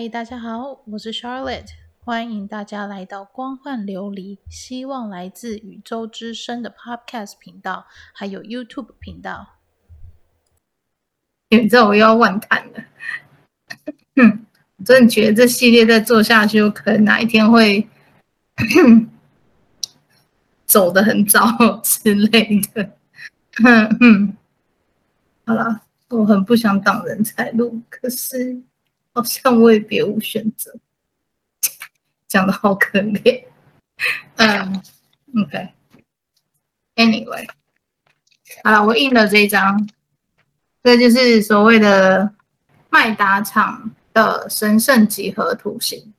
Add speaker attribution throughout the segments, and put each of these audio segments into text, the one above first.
Speaker 1: 嗨，大家好，我是 Charlotte，欢迎大家来到光幻琉璃，希望来自宇宙之声的 Podcast 频道，还有 YouTube 频道。
Speaker 2: 你知道我又要乱谈了，哼，我真的觉得这系列再做下去，有可能哪一天会 走得很早 之类的。哼哼，好了，我很不想挡人财路，可是。好像我也别无选择，讲的好可怜。嗯，OK，Anyway，好了，我印了这一张，这就是所谓的麦达场的神圣几何图形。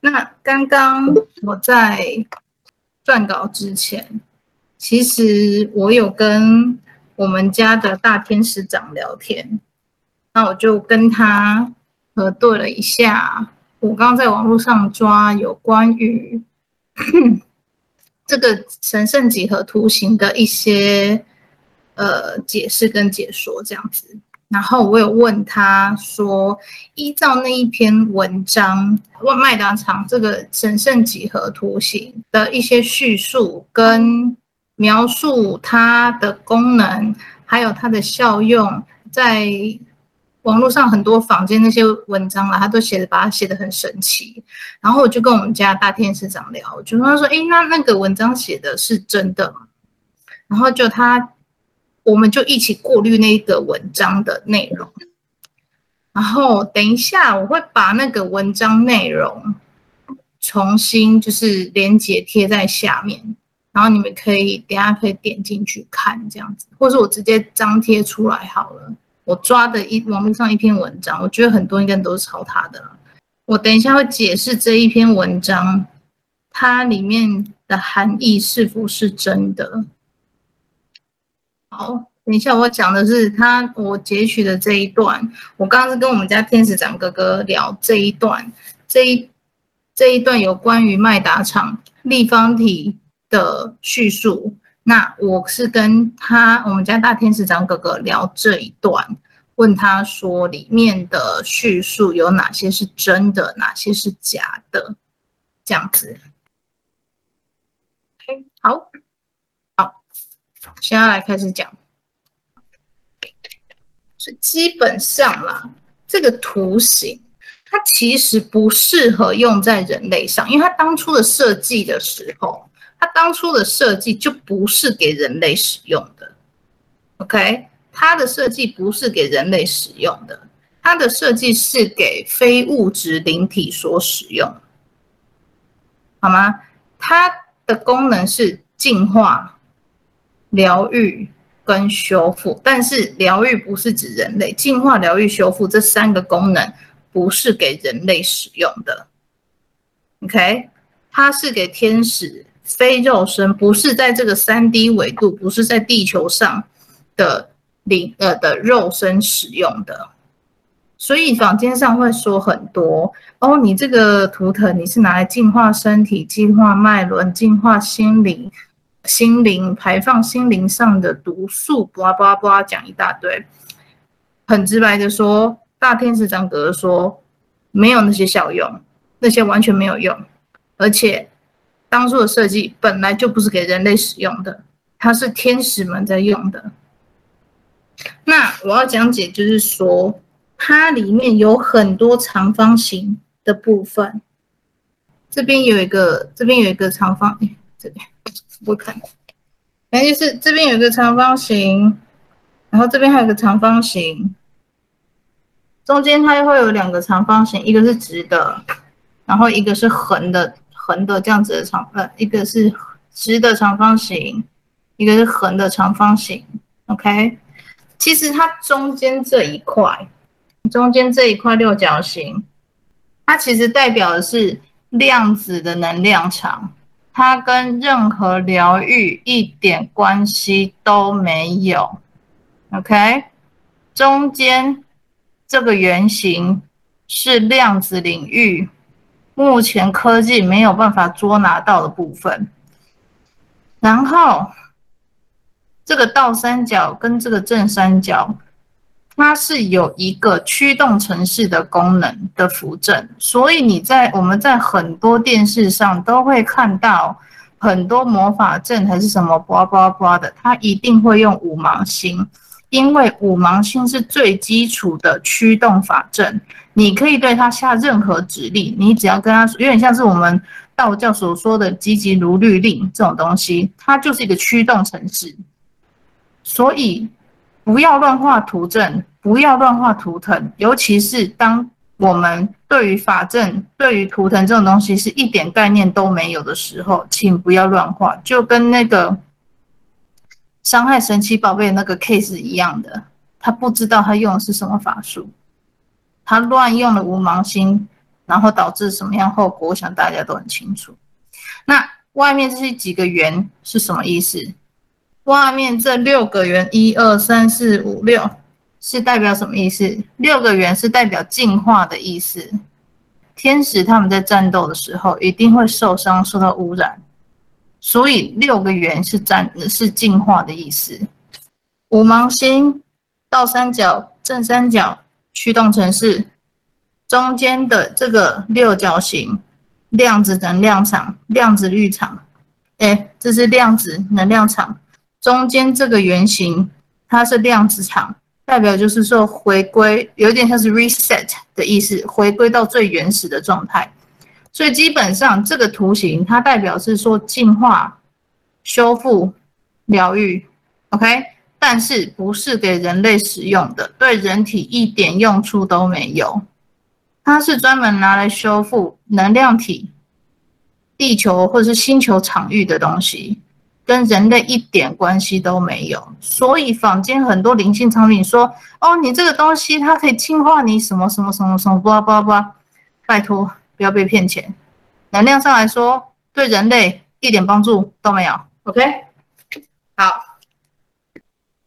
Speaker 2: 那刚刚我在撰稿之前，其实我有跟我们家的大天使长聊天，那我就跟他。核对了一下，我刚刚在网络上抓有关于 这个神圣几何图形的一些呃解释跟解说这样子。然后我有问他说，依照那一篇文章，问麦当场这个神圣几何图形的一些叙述跟描述它的功能，还有它的效用，在。网络上很多坊间那些文章啦，他都写的把它写的很神奇。然后我就跟我们家大天使长聊，我就跟他说：“诶，那那个文章写的是真的吗？”然后就他，我们就一起过滤那个文章的内容。然后等一下，我会把那个文章内容重新就是连结贴在下面，然后你们可以等下可以点进去看这样子，或是我直接张贴出来好了。我抓的一网络上一篇文章，我觉得很多应该都是抄他的。我等一下会解释这一篇文章，它里面的含义是否是真的。好，等一下我讲的是他我截取的这一段。我刚刚是跟我们家天使长哥哥聊这一段，这一这一段有关于麦达场立方体的叙述。那我是跟他，我们家大天使长哥哥聊这一段，问他说里面的叙述有哪些是真的，哪些是假的，这样子。OK，好，好，现在来开始讲。所以基本上啦，这个图形它其实不适合用在人类上，因为它当初的设计的时候。它当初的设计就不是给人类使用的，OK？它的设计不是给人类使用的，它的设计是给非物质灵体所使用，好吗？它的功能是净化、疗愈跟修复，但是疗愈不是指人类，净化、疗愈、修复这三个功能不是给人类使用的，OK？它是给天使。非肉身不是在这个三 D 维度，不是在地球上的灵呃的肉身使用的，所以坊间上会说很多哦，你这个图腾你是拿来净化身体、净化脉轮、净化心灵、心灵排放心灵上的毒素，巴拉巴拉巴拉讲一大堆，很直白的说，大天使长哥哥说没有那些效用，那些完全没有用，而且。当初的设计本来就不是给人类使用的，它是天使们在用的。那我要讲解，就是说它里面有很多长方形的部分。这边有一个，这边有一个长方，哎，这边不看。反正就是这边有一个长方形，然后这边还有个长方形，中间它会有两个长方形，一个是直的，然后一个是横的。横的这样子的长，呃，一个是直的长方形，一个是横的长方形。OK，其实它中间这一块，中间这一块六角形，它其实代表的是量子的能量场，它跟任何疗愈一点关系都没有。OK，中间这个圆形是量子领域。目前科技没有办法捉拿到的部分，然后这个倒三角跟这个正三角，它是有一个驱动程式的功能的扶正，所以你在我们在很多电视上都会看到很多魔法阵还是什么叭叭叭的，它一定会用五芒星，因为五芒星是最基础的驱动法阵，你可以对它下任何指令，你只要跟它说，有点像是我们道教所说的积极如律令这种东西，它就是一个驱动程式，所以。不要乱画图阵，不要乱画图腾，尤其是当我们对于法阵、对于图腾这种东西是一点概念都没有的时候，请不要乱画。就跟那个伤害神奇宝贝那个 case 一样的，他不知道他用的是什么法术，他乱用了五芒星，然后导致什么样后果，我想大家都很清楚。那外面这些几个圆是什么意思？外面这六个圆，一二三四五六，是代表什么意思？六个圆是代表净化的意思。天使他们在战斗的时候一定会受伤、受到污染，所以六个圆是占是进化的意思。五芒星、倒三角、正三角驱动城市，中间的这个六角形量子能量场、量子绿场，哎，这是量子能量场。中间这个圆形，它是量子场，代表就是说回归，有点像是 reset 的意思，回归到最原始的状态。所以基本上这个图形，它代表是说进化、修复、疗愈，OK？但是不是给人类使用的，对人体一点用处都没有。它是专门拿来修复能量体、地球或者是星球场域的东西。跟人类一点关系都没有，所以坊间很多灵性产品说：“哦，你这个东西它可以净化你什么什么什么什么，巴拉巴拉巴拉。”拜托，不要被骗钱。能量上来说，对人类一点帮助都没有。OK，好，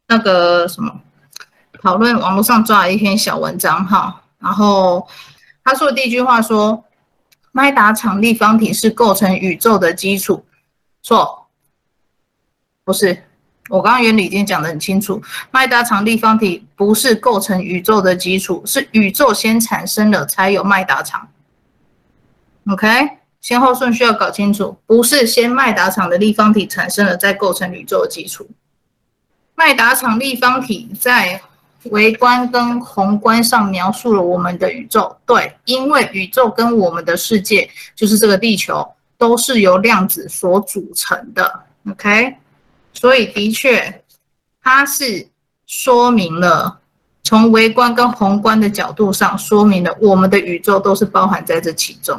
Speaker 2: 那个什么，讨论网络上抓了一篇小文章哈，然后他说的第一句话说：“麦达场立方体是构成宇宙的基础。”错。不是，我刚刚原理已经讲得很清楚。麦达场立方体不是构成宇宙的基础，是宇宙先产生了才有麦达场。OK，先后顺序要搞清楚，不是先麦达场的立方体产生了再构成宇宙的基础。麦达场立方体在微观跟宏观上描述了我们的宇宙。对，因为宇宙跟我们的世界，就是这个地球，都是由量子所组成的。OK。所以的确，它是说明了从微观跟宏观的角度上说明了我们的宇宙都是包含在这其中。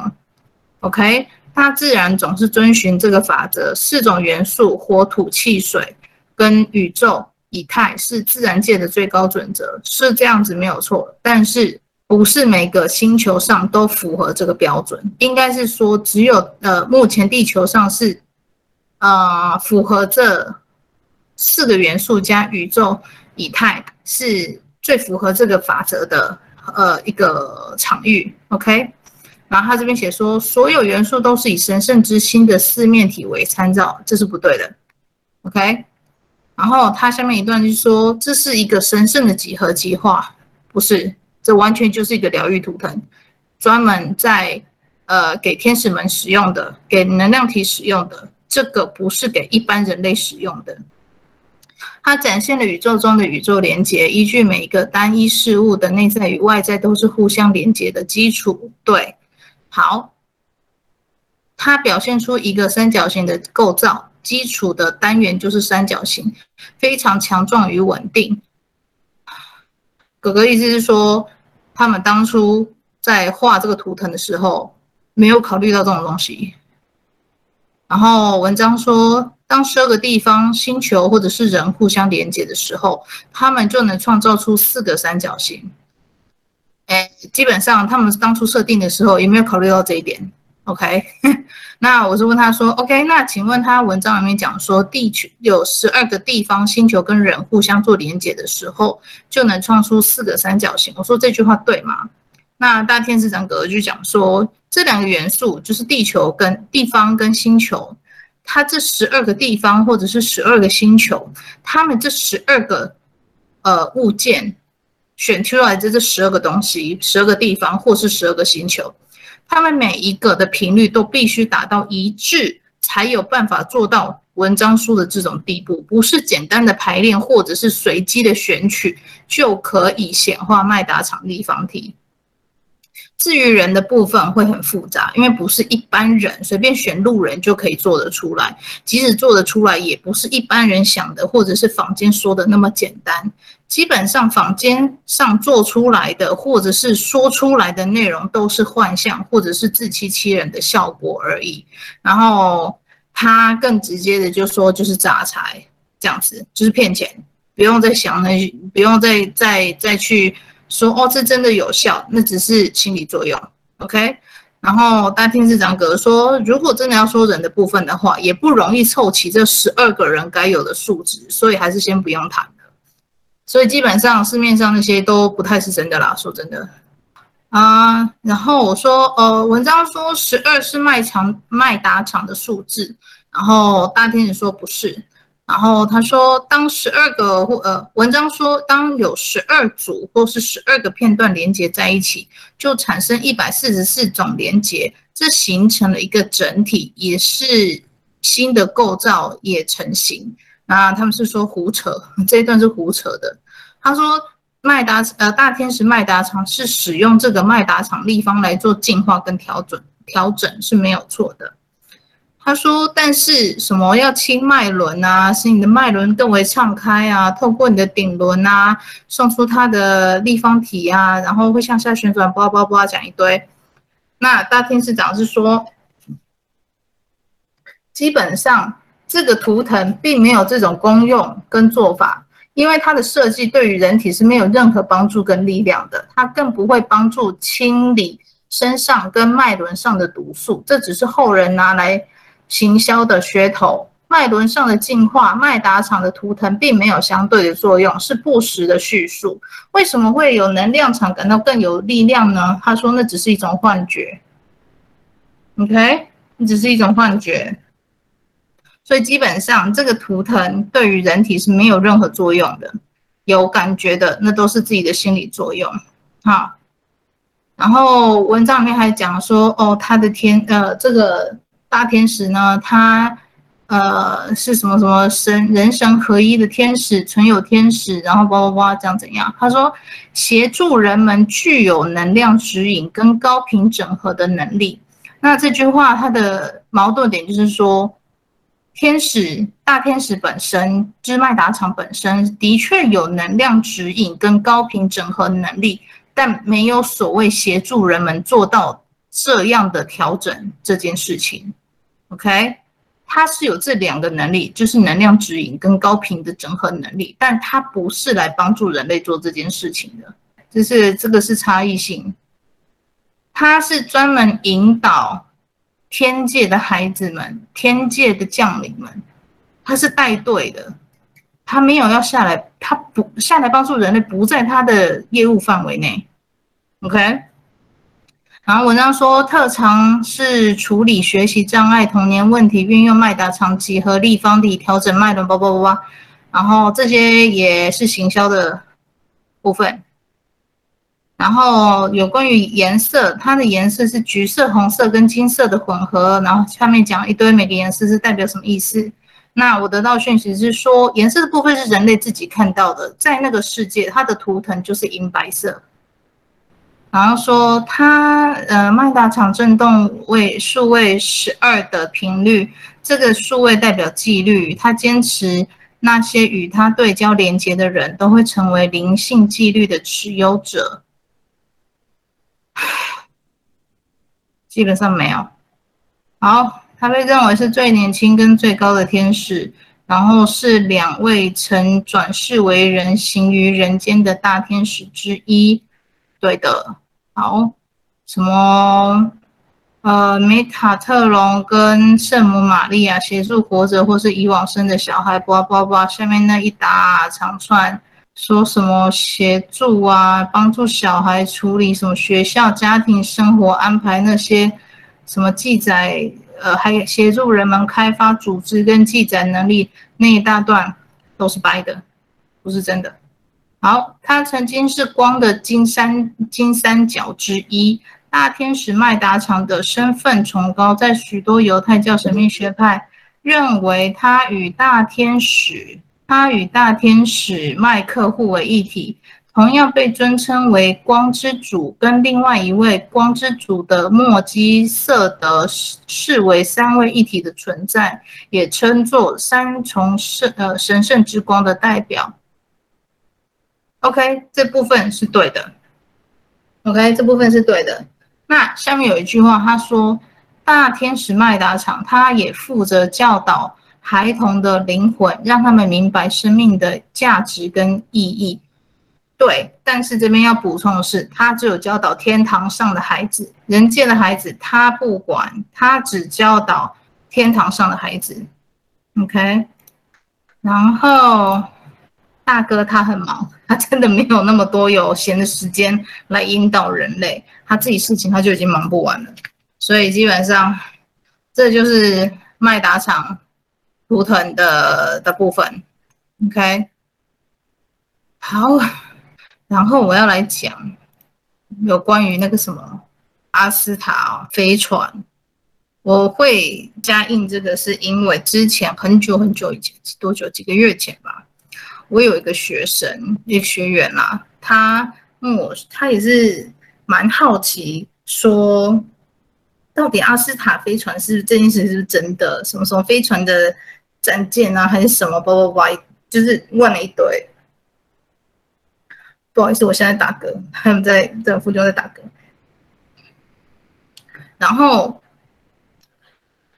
Speaker 2: OK，大自然总是遵循这个法则，四种元素：火、土、气、水跟宇宙以太是自然界的最高准则，是这样子没有错。但是不是每个星球上都符合这个标准，应该是说只有呃目前地球上是、呃、符合这。四个元素加宇宙以太是最符合这个法则的呃一个场域，OK。然后他这边写说，所有元素都是以神圣之心的四面体为参照，这是不对的，OK。然后他下面一段就说，这是一个神圣的几何计划，不是，这完全就是一个疗愈图腾，专门在呃给天使们使用的，给能量体使用的，这个不是给一般人类使用的。它展现了宇宙中的宇宙连接，依据每一个单一事物的内在与外在都是互相连接的基础。对，好，它表现出一个三角形的构造，基础的单元就是三角形，非常强壮与稳定。哥哥意思是说，他们当初在画这个图腾的时候，没有考虑到这种东西。然后文章说，当十二个地方、星球或者是人互相连接的时候，他们就能创造出四个三角形。基本上他们当初设定的时候，有没有考虑到这一点？OK，那我是问他说，OK，那请问他文章里面讲说，地球有十二个地方、星球跟人互相做连接的时候，就能创出四个三角形。我说这句话对吗？那大天使长格就讲说，这两个元素就是地球跟地方跟星球。它这十二个地方，或者是十二个星球，它们这十二个呃物件，选出来的这十二个东西、十二个地方或是十二个星球，他们每一个的频率都必须达到一致，才有办法做到文章书的这种地步。不是简单的排练或者是随机的选取就可以显化麦达场立方体。至于人的部分会很复杂，因为不是一般人随便选路人就可以做得出来，即使做得出来，也不是一般人想的或者是坊间说的那么简单。基本上坊间上做出来的或者是说出来的内容都是幻象或者是自欺欺人的效果而已。然后他更直接的就说就是诈财这样子，就是骗钱，不用再想那，不用再再再去。说哦，这真的有效，那只是心理作用，OK。然后大天使长格说，如果真的要说人的部分的话，也不容易凑齐这十二个人该有的数值，所以还是先不用谈。所以基本上市面上那些都不太是真的啦，说真的啊。然后我说，呃，文章说十二是卖场卖达场的数字，然后大天使说不是。然后他说，当十二个或呃，文章说，当有十二组或是十二个片段连接在一起，就产生一百四十四种连接，这形成了一个整体，也是新的构造也成型。那他们是说胡扯，这一段是胡扯的。他说，麦达呃大天使麦达场是使用这个麦达场立方来做进化跟调整，调整是没有错的。他说：“但是什么要清脉轮啊，使你的脉轮更为畅开啊，透过你的顶轮啊，送出它的立方体啊，然后会向下旋转，叭叭叭讲一堆。那大天使长是说，基本上这个图腾并没有这种功用跟做法，因为它的设计对于人体是没有任何帮助跟力量的，它更不会帮助清理身上跟脉轮上的毒素，这只是后人拿来。”行销的噱头，脉轮上的进化，麦达场的图腾并没有相对的作用，是不实的叙述。为什么会有能量场感到更有力量呢？他说那只是一种幻觉。OK，那只是一种幻觉。所以基本上这个图腾对于人体是没有任何作用的，有感觉的那都是自己的心理作用。好，然后文章里面还讲说，哦，他的天，呃，这个。大天使呢，他呃是什么什么神人神合一的天使，存有天使，然后叭叭叭这样怎样？他说协助人们具有能量指引跟高频整合的能力。那这句话它的矛盾点就是说，天使大天使本身，支脉达场本身的确有能量指引跟高频整合能力，但没有所谓协助人们做到这样的调整这件事情。OK，它是有这两个能力，就是能量指引跟高频的整合能力，但它不是来帮助人类做这件事情的，就是这个是差异性。它是专门引导天界的孩子们、天界的将领们，他是带队的，他没有要下来，他不下来帮助人类，不在他的业务范围内。OK。然后文章说，特长是处理学习障碍、童年问题，运用麦达长几何立方体调整脉轮，叭叭叭叭。然后这些也是行销的部分。然后有关于颜色，它的颜色是橘色、红色跟金色的混合。然后下面讲一堆每个颜色是代表什么意思。那我得到讯息是说，颜色的部分是人类自己看到的，在那个世界，它的图腾就是银白色。然后说他呃，麦达场振动位数位十二的频率，这个数位代表纪律。他坚持那些与他对焦连接的人都会成为灵性纪律的持有者。基本上没有。好，他被认为是最年轻跟最高的天使，然后是两位曾转世为人行于人间的大天使之一。对的。好，什么呃，梅塔特隆跟圣母玛利亚协助活着或是以往生的小孩，叭叭叭，下面那一大长串说什么协助啊，帮助小孩处理什么学校、家庭生活安排那些什么记载，呃，还有协助人们开发组织跟记载能力那一大段都是白的，不是真的。好，他曾经是光的金三金三角之一。大天使麦达场的身份崇高，在许多犹太教神秘学派认为，他与大天使，他与大天使麦克互为一体，同样被尊称为光之主，跟另外一位光之主的墨基瑟德视为三位一体的存在，也称作三重圣呃神圣之光的代表。OK，这部分是对的。OK，这部分是对的。那下面有一句话，他说：“大天使麦达场，他也负责教导孩童的灵魂，让他们明白生命的价值跟意义。”对，但是这边要补充的是，他只有教导天堂上的孩子，人界的孩子他不管，他只教导天堂上的孩子。OK，然后大哥他很忙。他真的没有那么多有闲的时间来引导人类，他自己事情他就已经忙不完了，所以基本上这就是麦达场图腾的的部分。OK，好，然后我要来讲有关于那个什么阿斯塔飞船，我会加印这个是因为之前很久很久以前，多久？几个月前吧。我有一个学生，一个学员啦、他问我，他也是蛮好奇，说到底阿斯塔飞船是这件事是不是真的？什么什么飞船的战舰啊，还是什么？叭叭叭，就是问了一堆。不好意思，我现在打嗝，他们在在附近在打嗝。然后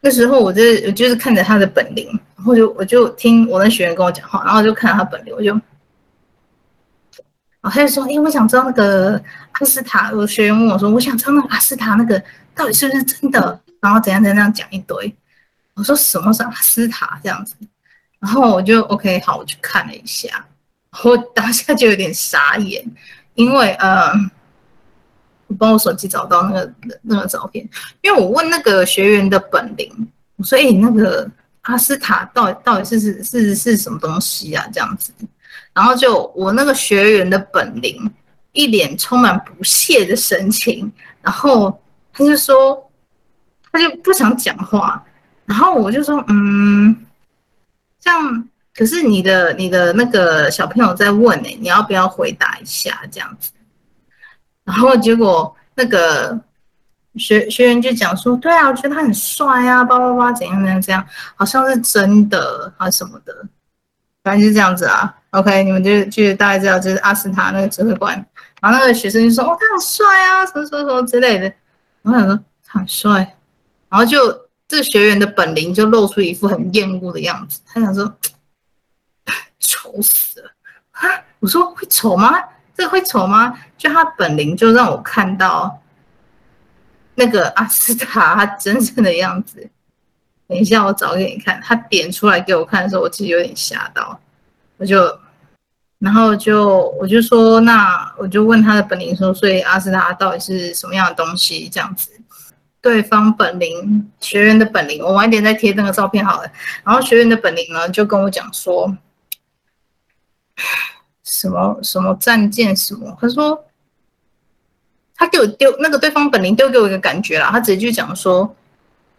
Speaker 2: 那时候我就我就是看着他的本领。然后就我就听我的学员跟我讲话，然后就看到他本领，我就，啊，他就说，因为我想知道那个阿斯塔，我学员问我说，我想知道那个阿斯塔那个到底是不是真的，然后怎样怎样讲一堆，我说什么是阿斯塔这样子，然后我就 OK 好，我去看了一下，我当下就有点傻眼，因为呃，我帮我手机找到那个那个照片，因为我问那个学员的本领，所以那个。阿斯塔到底到底是是是是什么东西啊？这样子，然后就我那个学员的本领，一脸充满不屑的神情，然后他就说，他就不想讲话，然后我就说，嗯，这样，可是你的你的那个小朋友在问呢，你要不要回答一下这样子？然后结果那个。学学员就讲说，对啊，我觉得他很帅啊，叭叭叭，怎样怎样怎样，好像是真的啊什么的，反正就是这样子啊。OK，你们就就大概知道，就是阿斯塔那个指挥官，然后那个学生就说，哦，他很帅啊，什么什么什么之类的。我想说他很帅，然后就这个学员的本灵就露出一副很厌恶的样子，他想说，丑死了啊！我说会丑吗？这个会丑吗？就他本灵就让我看到。那个阿斯塔他真正的样子，等一下我找给你看。他点出来给我看的时候，我其实有点吓到，我就，然后就我就说，那我就问他的本灵说，所以阿斯塔到底是什么样的东西？这样子，对方本灵学员的本灵，我晚点再贴那个照片好了。然后学员的本灵呢，就跟我讲说，什么什么战舰什么，他说。他给我丢那个对方本灵丢给我一个感觉啦，他直接就讲说，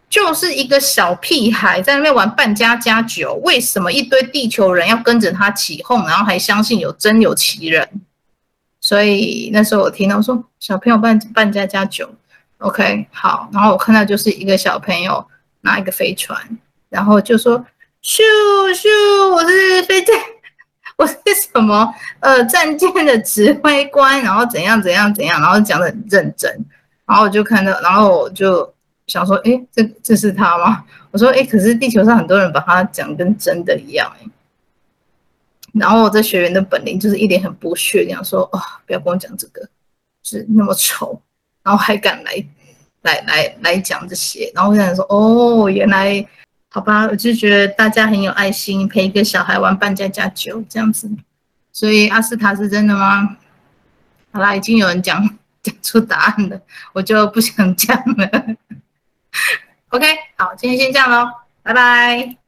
Speaker 2: 就是一个小屁孩在那边玩扮家家酒，为什么一堆地球人要跟着他起哄，然后还相信有真有其人？所以那时候我听到说小朋友扮扮家家酒，OK 好，然后我看到就是一个小朋友拿一个飞船，然后就说咻咻，我是飞舰。我是什么呃战舰的指挥官，然后怎样怎样怎样，然后讲得很认真，然后我就看到，然后我就想说，诶，这这是他吗？我说，诶，可是地球上很多人把他讲跟真的一样，诶。然后我这学员的本领就是一脸很不屑，这样说，哦，不要跟我讲这个，是那么丑，然后还敢来来来来讲这些，然后我想说，哦，原来。好吧，我就觉得大家很有爱心，陪一个小孩玩扮家家酒这样子，所以阿斯塔是真的吗？好啦，已经有人讲讲出答案了，我就不想讲了。OK，好，今天先这样喽，拜拜。